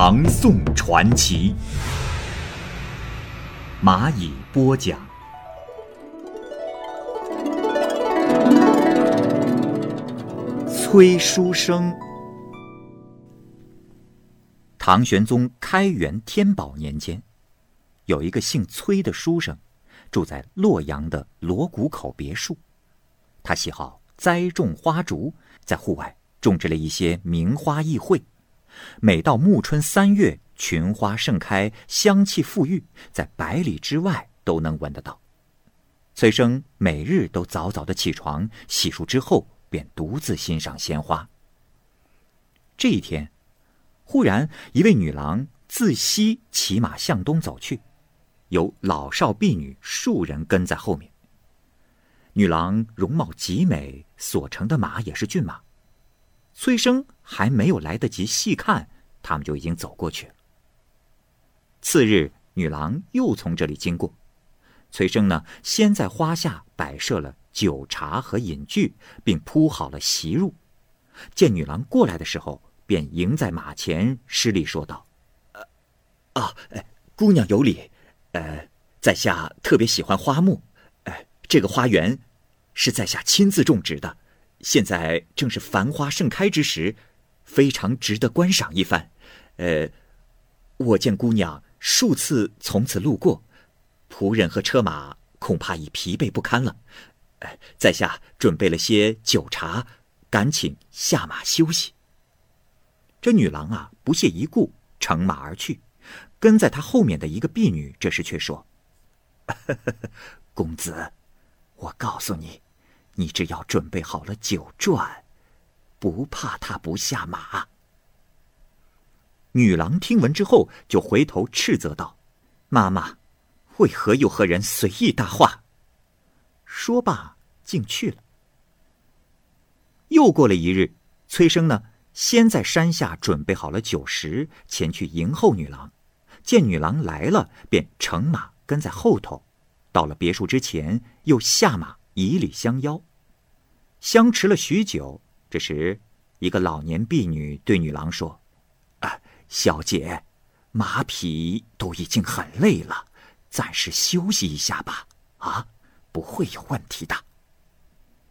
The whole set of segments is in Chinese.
唐宋传奇》，蚂蚁播讲。崔书生，唐玄宗开元天宝年间，有一个姓崔的书生，住在洛阳的锣鼓口别墅。他喜好栽种花竹，在户外种植了一些名花异卉。每到暮春三月，群花盛开，香气馥郁，在百里之外都能闻得到。崔生每日都早早的起床，洗漱之后。便独自欣赏鲜花。这一天，忽然一位女郎自西骑马向东走去，有老少婢女数人跟在后面。女郎容貌极美，所乘的马也是骏马。崔生还没有来得及细看，他们就已经走过去了。次日，女郎又从这里经过，崔生呢，先在花下摆设了。酒茶和饮具，并铺好了席褥。见女郎过来的时候，便迎在马前施礼说道：“呃，啊，姑娘有礼。呃，在下特别喜欢花木。呃，这个花园是在下亲自种植的，现在正是繁花盛开之时，非常值得观赏一番。呃，我见姑娘数次从此路过，仆人和车马恐怕已疲惫不堪了。”哎，在下准备了些酒茶，赶请下马休息。这女郎啊，不屑一顾，乘马而去。跟在她后面的一个婢女，这时却说：“ 公子，我告诉你，你只要准备好了酒馔，不怕他不下马。”女郎听闻之后，就回头斥责道：“妈妈，为何又和人随意搭话？”说罢，竟去了。又过了一日，崔生呢，先在山下准备好了酒食，前去迎候女郎。见女郎来了，便乘马跟在后头。到了别墅之前，又下马以礼相邀。相持了许久，这时，一个老年婢女对女郎说：“啊，小姐，马匹都已经很累了，暂时休息一下吧。”啊。不会有问题的。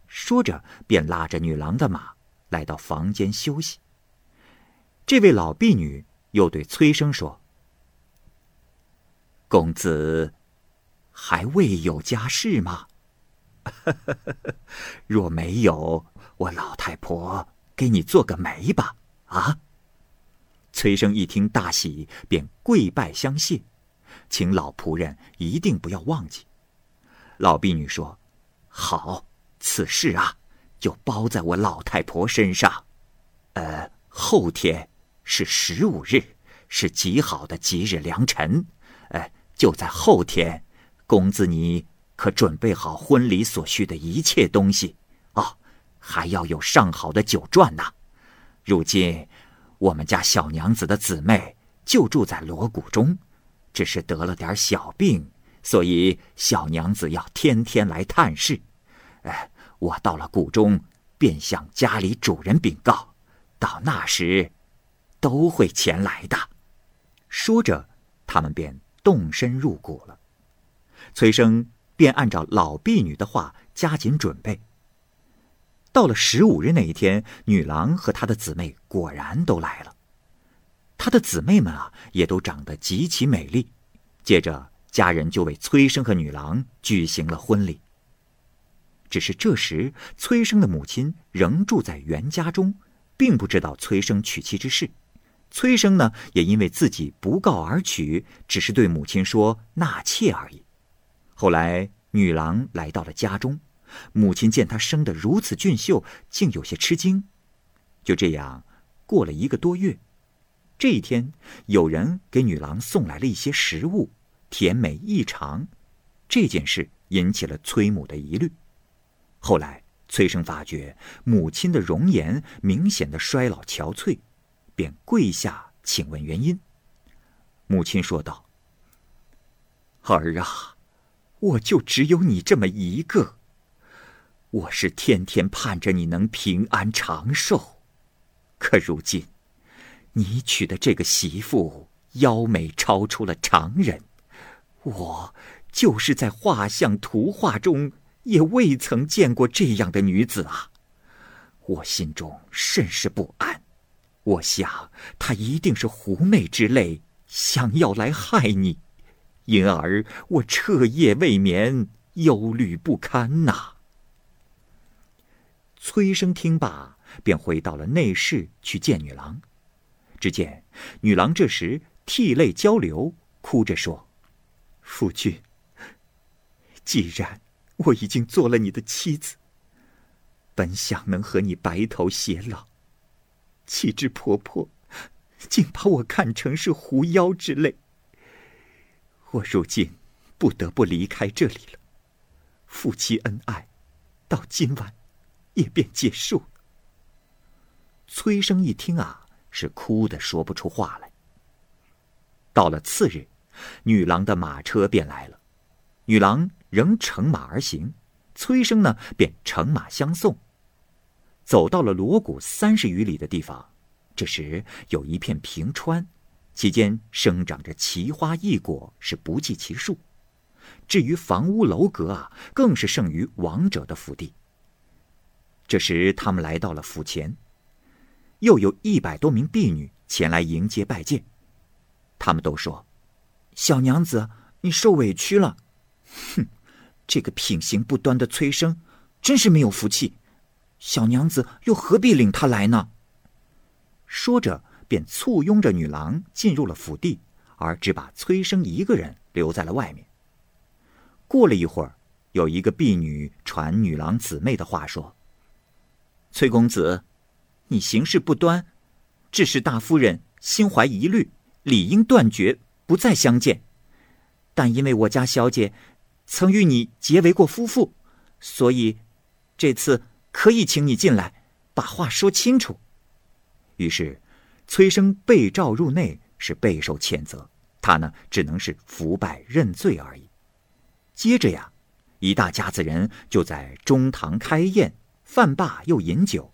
说着，便拉着女郎的马来到房间休息。这位老婢女又对崔生说：“公子还未有家室吗？若没有，我老太婆给你做个媒吧。”啊！崔生一听大喜，便跪拜相谢，请老仆人一定不要忘记。老婢女说：“好，此事啊，就包在我老太婆身上。呃，后天是十五日，是极好的吉日良辰。呃，就在后天，公子你可准备好婚礼所需的一切东西哦，还要有上好的酒馔呢。如今我们家小娘子的姊妹就住在锣鼓中，只是得了点小病。”所以小娘子要天天来探视，哎，我到了谷中，便向家里主人禀告，到那时，都会前来的。说着，他们便动身入谷了。崔生便按照老婢女的话加紧准备。到了十五日那一天，女郎和她的姊妹果然都来了。她的姊妹们啊，也都长得极其美丽。接着。家人就为崔生和女郎举行了婚礼。只是这时，崔生的母亲仍住在袁家中，并不知道崔生娶妻之事。崔生呢，也因为自己不告而娶，只是对母亲说纳妾而已。后来，女郎来到了家中，母亲见她生得如此俊秀，竟有些吃惊。就这样，过了一个多月，这一天，有人给女郎送来了一些食物，甜美异常。这件事引起了崔母的疑虑。后来，崔生发觉母亲的容颜明显的衰老憔悴，便跪下请问原因。母亲说道：“儿啊，我就只有你这么一个，我是天天盼着你能平安长寿，可如今……”你娶的这个媳妇，妖美超出了常人，我就是在画像图画中也未曾见过这样的女子啊！我心中甚是不安，我想她一定是狐媚之类，想要来害你，因而我彻夜未眠，忧虑不堪呐。崔生听罢，便回到了内室去见女郎。只见女郎这时涕泪交流，哭着说：“夫君，既然我已经做了你的妻子，本想能和你白头偕老，岂知婆婆竟把我看成是狐妖之类。我如今不得不离开这里了，夫妻恩爱到今晚也便结束了。”崔生一听啊。是哭的说不出话来。到了次日，女郎的马车便来了，女郎仍乘马而行，崔生呢便乘马相送。走到了锣鼓三十余里的地方，这时有一片平川，其间生长着奇花异果，是不计其数。至于房屋楼阁啊，更是胜于王者的府邸。这时他们来到了府前。又有一百多名婢女前来迎接拜见，他们都说：“小娘子，你受委屈了。”哼，这个品行不端的崔生，真是没有福气。小娘子又何必领他来呢？说着，便簇拥着女郎进入了府邸，而只把崔生一个人留在了外面。过了一会儿，有一个婢女传女郎姊妹的话说：“崔公子。”你行事不端，致使大夫人心怀疑虑，理应断绝，不再相见。但因为我家小姐曾与你结为过夫妇，所以这次可以请你进来，把话说清楚。于是，崔生被召入内，是备受谴责。他呢，只能是伏拜认罪而已。接着呀，一大家子人就在中堂开宴，饭罢又饮酒。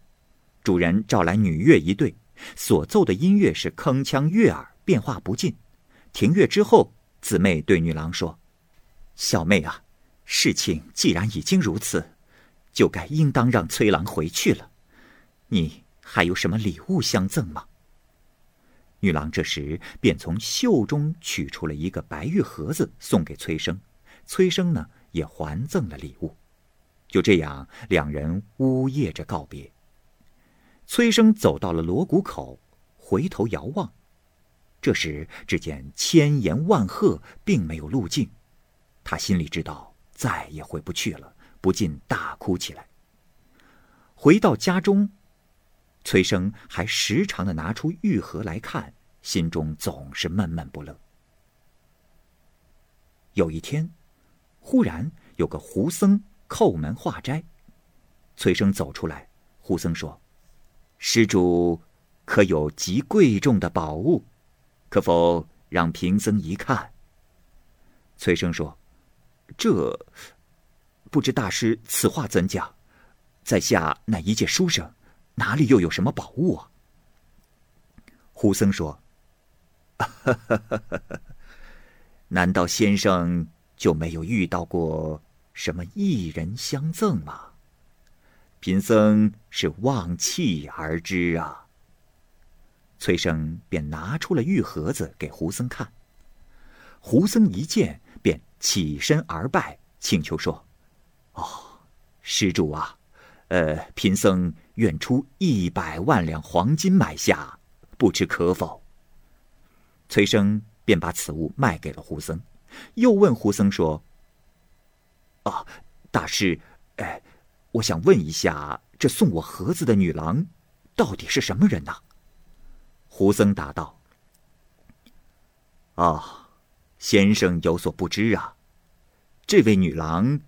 主人召来女乐一对，所奏的音乐是铿锵悦耳，变化不尽。停乐之后，姊妹对女郎说：“小妹啊，事情既然已经如此，就该应当让崔郎回去了。你还有什么礼物相赠吗？”女郎这时便从袖中取出了一个白玉盒子，送给崔生。崔生呢，也还赠了礼物。就这样，两人呜咽着告别。崔生走到了锣鼓口，回头遥望，这时只见千言万壑，并没有路径。他心里知道再也回不去了，不禁大哭起来。回到家中，崔生还时常的拿出玉盒来看，心中总是闷闷不乐。有一天，忽然有个胡僧叩门化斋，崔生走出来，胡僧说。施主，可有极贵重的宝物？可否让贫僧一看？崔生说：“这不知大师此话怎讲？在下乃一介书生，哪里又有什么宝物啊？”胡僧说：“ 难道先生就没有遇到过什么异人相赠吗？”贫僧是望气而知啊。崔生便拿出了玉盒子给胡僧看，胡僧一见便起身而拜，请求说：“哦，施主啊，呃，贫僧愿出一百万两黄金买下，不知可否？”崔生便把此物卖给了胡僧，又问胡僧说：“啊，大师，哎。”我想问一下，这送我盒子的女郎，到底是什么人呐？胡僧答道：“啊，先生有所不知啊，这位女郎，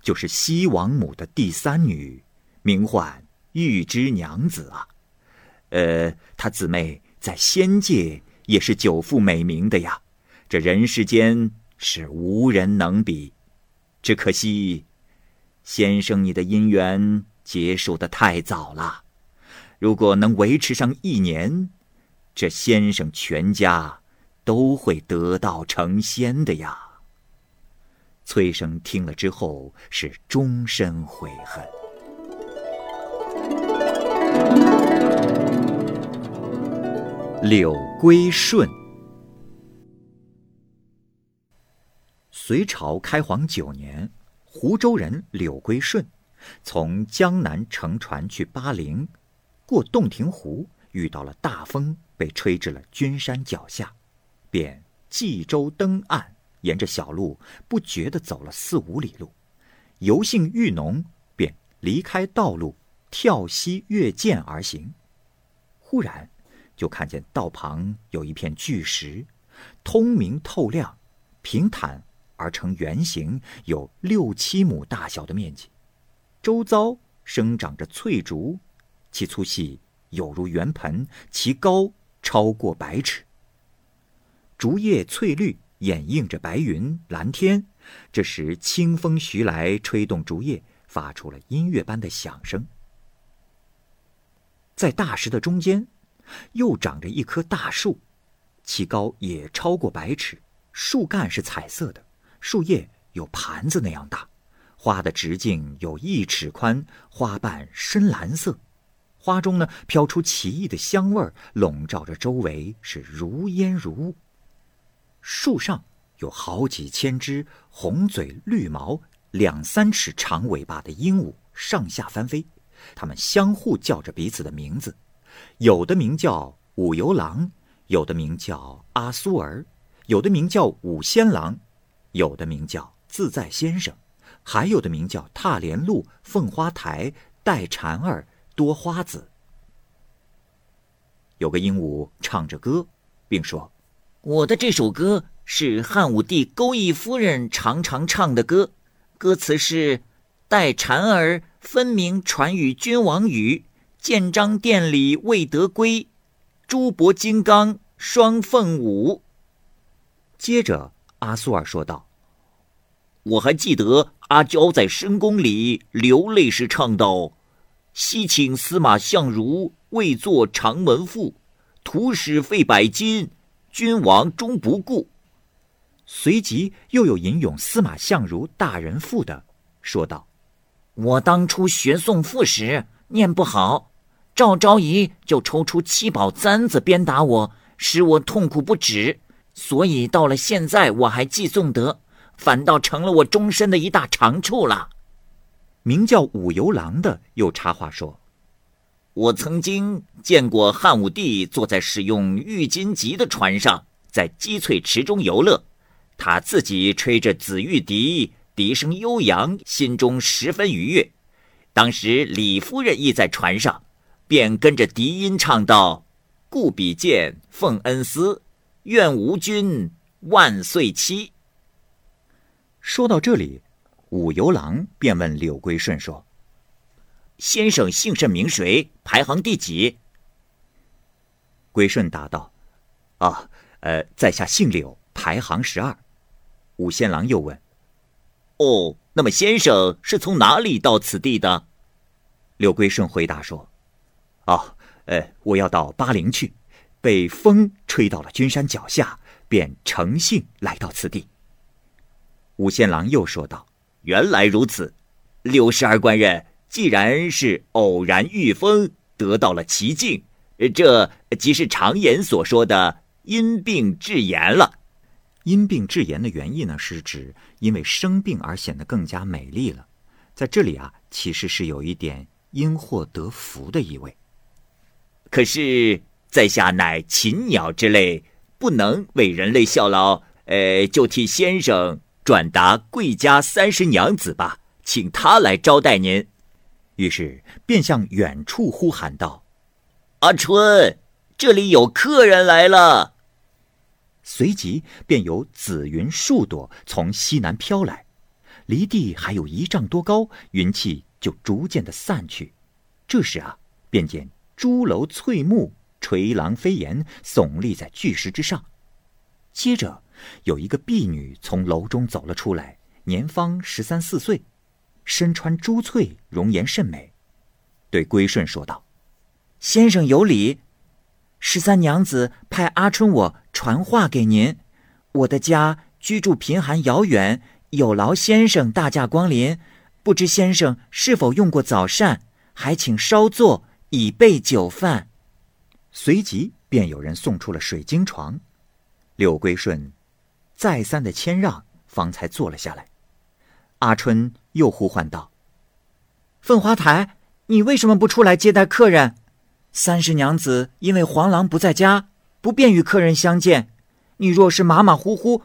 就是西王母的第三女，名唤玉芝娘子啊。呃，她姊妹在仙界也是久负美名的呀，这人世间是无人能比。只可惜，先生你的姻缘结束的太早了。如果能维持上一年，这先生全家都会得道成仙的呀。崔生听了之后是终身悔恨。柳归顺，隋朝开皇九年，湖州人柳归顺从江南乘船去巴陵。过洞庭湖，遇到了大风，被吹至了君山脚下，便济舟登岸，沿着小路不觉地走了四五里路，游兴愈浓，便离开道路，跳溪越涧而行。忽然，就看见道旁有一片巨石，通明透亮，平坦而成圆形，有六七亩大小的面积，周遭生长着翠竹。其粗细有如圆盆，其高超过百尺。竹叶翠绿，掩映着白云蓝天。这时清风徐来，吹动竹叶，发出了音乐般的响声。在大石的中间，又长着一棵大树，其高也超过百尺，树干是彩色的，树叶有盘子那样大，花的直径有一尺宽，花瓣深蓝色。花中呢飘出奇异的香味儿，笼罩着周围，是如烟如雾。树上有好几千只红嘴绿毛、两三尺长尾巴的鹦鹉上下翻飞，它们相互叫着彼此的名字，有的名叫五游郎，有的名叫阿苏儿，有的名叫五仙郎，有的名叫自在先生，还有的名叫踏莲路、凤花台、带蝉儿。多花子，有个鹦鹉唱着歌，并说：“我的这首歌是汉武帝钩弋夫人常常唱的歌，歌词是：‘待蝉儿分明传与君王语，建章殿里未得归，珠箔金刚双凤舞。’”接着，阿苏尔说道：“我还记得阿娇在深宫里流泪时唱道。”西请司马相如为作长门赋，徒使费百金，君王终不顾。随即又有吟咏司马相如大人赋的，说道：“我当初学诵赋时念不好，赵昭仪就抽出七宝簪子鞭打我，使我痛苦不止。所以到了现在我还记诵得，反倒成了我终身的一大长处了。”名叫武游郎的又插话说：“我曾经见过汉武帝坐在使用玉金级的船上，在积翠池中游乐，他自己吹着紫玉笛，笛声悠扬，心中十分愉悦。当时李夫人亦在船上，便跟着笛音唱道：‘故比见奉恩思，愿吾君万岁期。’说到这里。”五游郎便问柳归顺说：“先生姓甚名谁？排行第几？”归顺答道：“啊，呃，在下姓柳，排行十二。”五仙郎又问：“哦，那么先生是从哪里到此地的？”柳归顺回答说：“哦，呃，我要到巴陵去，被风吹到了君山脚下，便乘兴来到此地。”五仙郎又说道。原来如此，六十二官人既然是偶然遇风得到了奇境，这即是常言所说的因病致言了。因病致言的原意呢，是指因为生病而显得更加美丽了。在这里啊，其实是有一点因祸得福的意味。可是在下乃禽鸟之类，不能为人类效劳，呃，就替先生。转达贵家三十娘子吧，请她来招待您。于是便向远处呼喊道：“阿春，这里有客人来了。”随即便有紫云数朵从西南飘来，离地还有一丈多高，云气就逐渐的散去。这时啊，便见朱楼翠幕垂廊飞檐，耸立在巨石之上。接着，有一个婢女从楼中走了出来，年方十三四岁，身穿珠翠，容颜甚美，对归顺说道：“先生有礼。”十三娘子派阿春我传话给您，我的家居住贫寒遥远，有劳先生大驾光临。不知先生是否用过早膳？还请稍坐，以备酒饭。随即便有人送出了水晶床，柳归顺再三的谦让，方才坐了下来。阿春又呼唤道：“凤花台，你为什么不出来接待客人？”三十娘子因为黄郎不在家，不便与客人相见。你若是马马虎虎，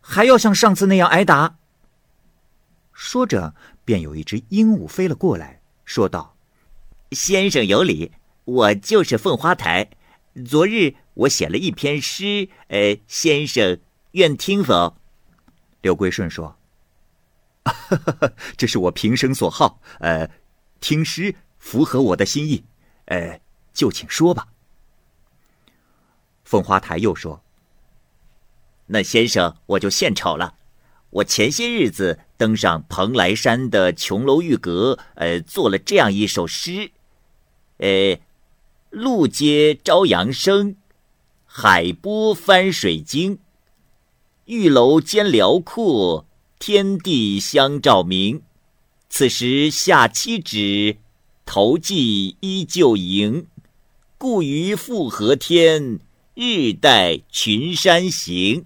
还要像上次那样挨打。说着，便有一只鹦鹉飞了过来，说道：“先生有礼，我就是凤花台。昨日我写了一篇诗，呃，先生愿听否？”刘贵顺说：“ 这是我平生所好，呃，听诗符合我的心意，呃。”就请说吧。凤花台又说：“那先生，我就献丑了。我前些日子登上蓬莱山的琼楼玉阁，呃，做了这样一首诗：呃，路接朝阳生，海波翻水晶。玉楼间辽阔，天地相照明。此时下七指，头髻依旧盈。”故于复合天，日带群山行。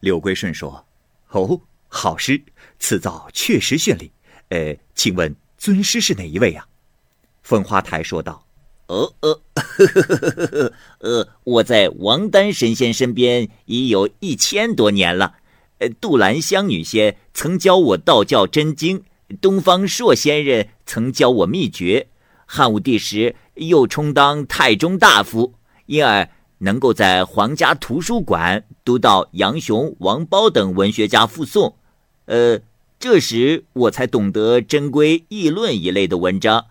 柳归顺说：“哦，好诗，此造确实绚丽。呃，请问尊师是哪一位啊？”凤花台说道：“呃呃，呃，我在王丹神仙身边已有一千多年了。呃，杜兰香女仙曾教我道教真经，东方朔仙人曾教我秘诀。汉武帝时。”又充当太中大夫，因而能够在皇家图书馆读到杨雄、王褒等文学家附送。呃，这时我才懂得珍规议论一类的文章。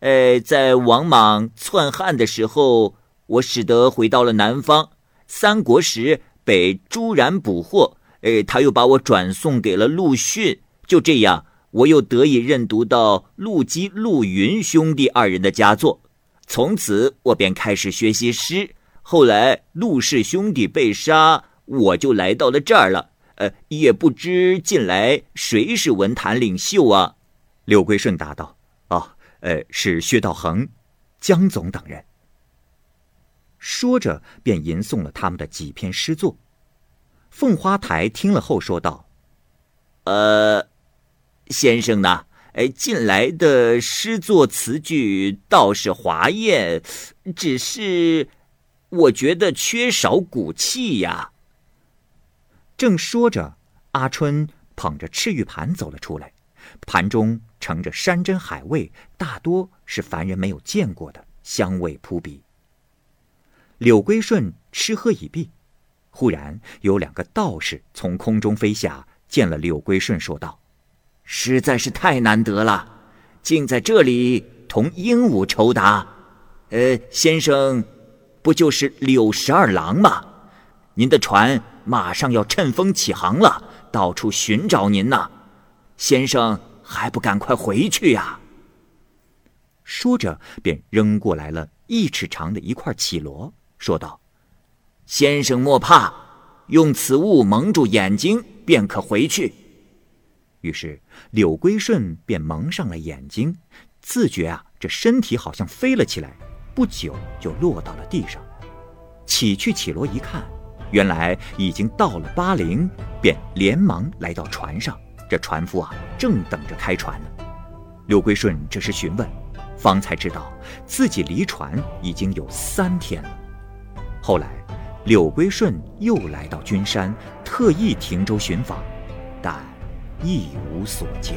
呃，在王莽篡汉的时候，我使得回到了南方。三国时被朱然捕获，呃，他又把我转送给了陆逊。就这样，我又得以认读到陆机、陆云兄弟二人的佳作。从此我便开始学习诗。后来陆氏兄弟被杀，我就来到了这儿了。呃，也不知近来谁是文坛领袖啊？柳归顺答道：“哦，呃，是薛道衡、江总等人。”说着，便吟诵了他们的几篇诗作。凤花台听了后说道：“呃，先生呢？”哎，近来的诗作词句倒是华艳，只是我觉得缺少骨气呀。正说着，阿春捧着赤玉盘走了出来，盘中盛着山珍海味，大多是凡人没有见过的，香味扑鼻。柳归顺吃喝已毕，忽然有两个道士从空中飞下，见了柳归顺，说道。实在是太难得了，竟在这里同鹦鹉酬答。呃，先生，不就是柳十二郎吗？您的船马上要乘风起航了，到处寻找您呢。先生还不赶快回去呀？说着，便扔过来了一尺长的一块绮罗，说道：“先生莫怕，用此物蒙住眼睛，便可回去。”于是柳归顺便蒙上了眼睛，自觉啊，这身体好像飞了起来，不久就落到了地上。起去绮罗一看，原来已经到了巴陵，便连忙来到船上。这船夫啊，正等着开船呢。柳归顺这时询问，方才知道自己离船已经有三天了。后来，柳归顺又来到君山，特意停舟寻访，但。一无所见。